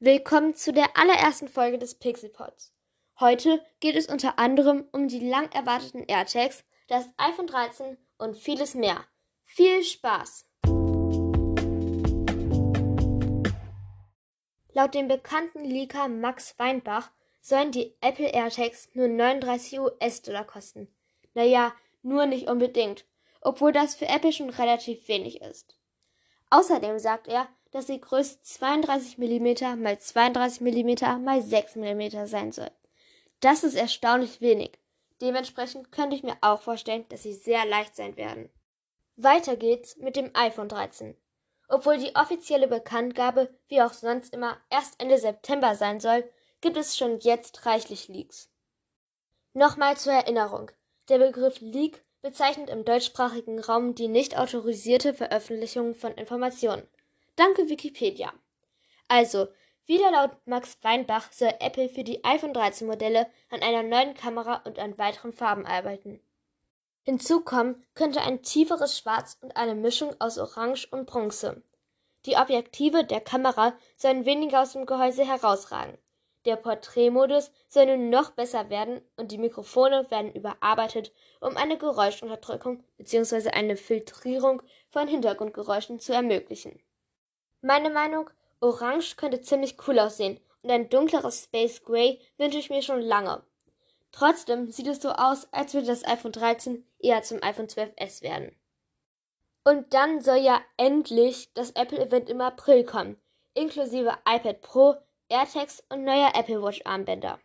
Willkommen zu der allerersten Folge des Pixelpods. Heute geht es unter anderem um die lang erwarteten AirTags, das iPhone 13 und vieles mehr. Viel Spaß! Laut dem bekannten Leaker Max Weinbach sollen die Apple AirTags nur 39 US-Dollar kosten. Naja, nur nicht unbedingt, obwohl das für Apple schon relativ wenig ist. Außerdem sagt er, dass die Größe 32 mm mal 32 mm mal 6 mm sein soll. Das ist erstaunlich wenig. Dementsprechend könnte ich mir auch vorstellen, dass sie sehr leicht sein werden. Weiter geht's mit dem iPhone 13. Obwohl die offizielle Bekanntgabe, wie auch sonst immer, erst Ende September sein soll, gibt es schon jetzt reichlich Leaks. Nochmal zur Erinnerung. Der Begriff Leak bezeichnet im deutschsprachigen Raum die nicht autorisierte Veröffentlichung von Informationen. Danke Wikipedia. Also, wieder laut Max Weinbach soll Apple für die iPhone 13 Modelle an einer neuen Kamera und an weiteren Farben arbeiten. Hinzu kommen könnte ein tieferes Schwarz und eine Mischung aus Orange und Bronze. Die Objektive der Kamera sollen weniger aus dem Gehäuse herausragen. Der Porträtmodus soll nun noch besser werden und die Mikrofone werden überarbeitet, um eine Geräuschunterdrückung bzw. eine Filtrierung von Hintergrundgeräuschen zu ermöglichen. Meine Meinung, Orange könnte ziemlich cool aussehen und ein dunkleres Space Gray wünsche ich mir schon lange. Trotzdem sieht es so aus, als würde das iPhone 13 eher zum iPhone 12s werden. Und dann soll ja endlich das Apple-Event im April kommen, inklusive iPad Pro, AirTags und neuer Apple Watch Armbänder.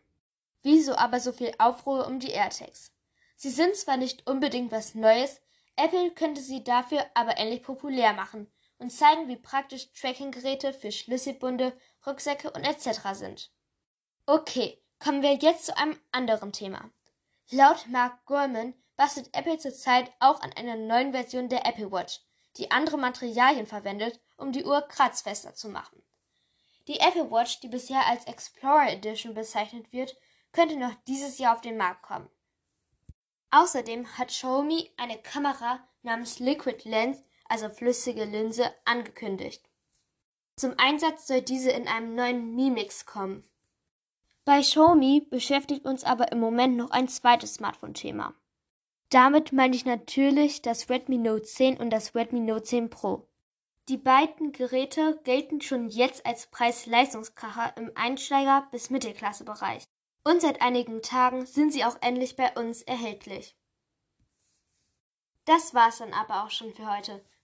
Wieso aber so viel Aufruhr um die AirTags? Sie sind zwar nicht unbedingt was Neues, Apple könnte sie dafür aber endlich populär machen und zeigen, wie praktisch Trackinggeräte für Schlüsselbunde, Rucksäcke und etc. sind. Okay, kommen wir jetzt zu einem anderen Thema. Laut Mark Gurman bastelt Apple zurzeit auch an einer neuen Version der Apple Watch, die andere Materialien verwendet, um die Uhr kratzfester zu machen. Die Apple Watch, die bisher als Explorer Edition bezeichnet wird, könnte noch dieses Jahr auf den Markt kommen. Außerdem hat Xiaomi eine Kamera namens Liquid Lens also flüssige Linse, angekündigt. Zum Einsatz soll diese in einem neuen Mi Mix kommen. Bei Xiaomi beschäftigt uns aber im Moment noch ein zweites Smartphone-Thema. Damit meine ich natürlich das Redmi Note 10 und das Redmi Note 10 Pro. Die beiden Geräte gelten schon jetzt als Preis-Leistungskracher im Einsteiger- bis Mittelklasse-Bereich. Und seit einigen Tagen sind sie auch endlich bei uns erhältlich. Das war's dann aber auch schon für heute.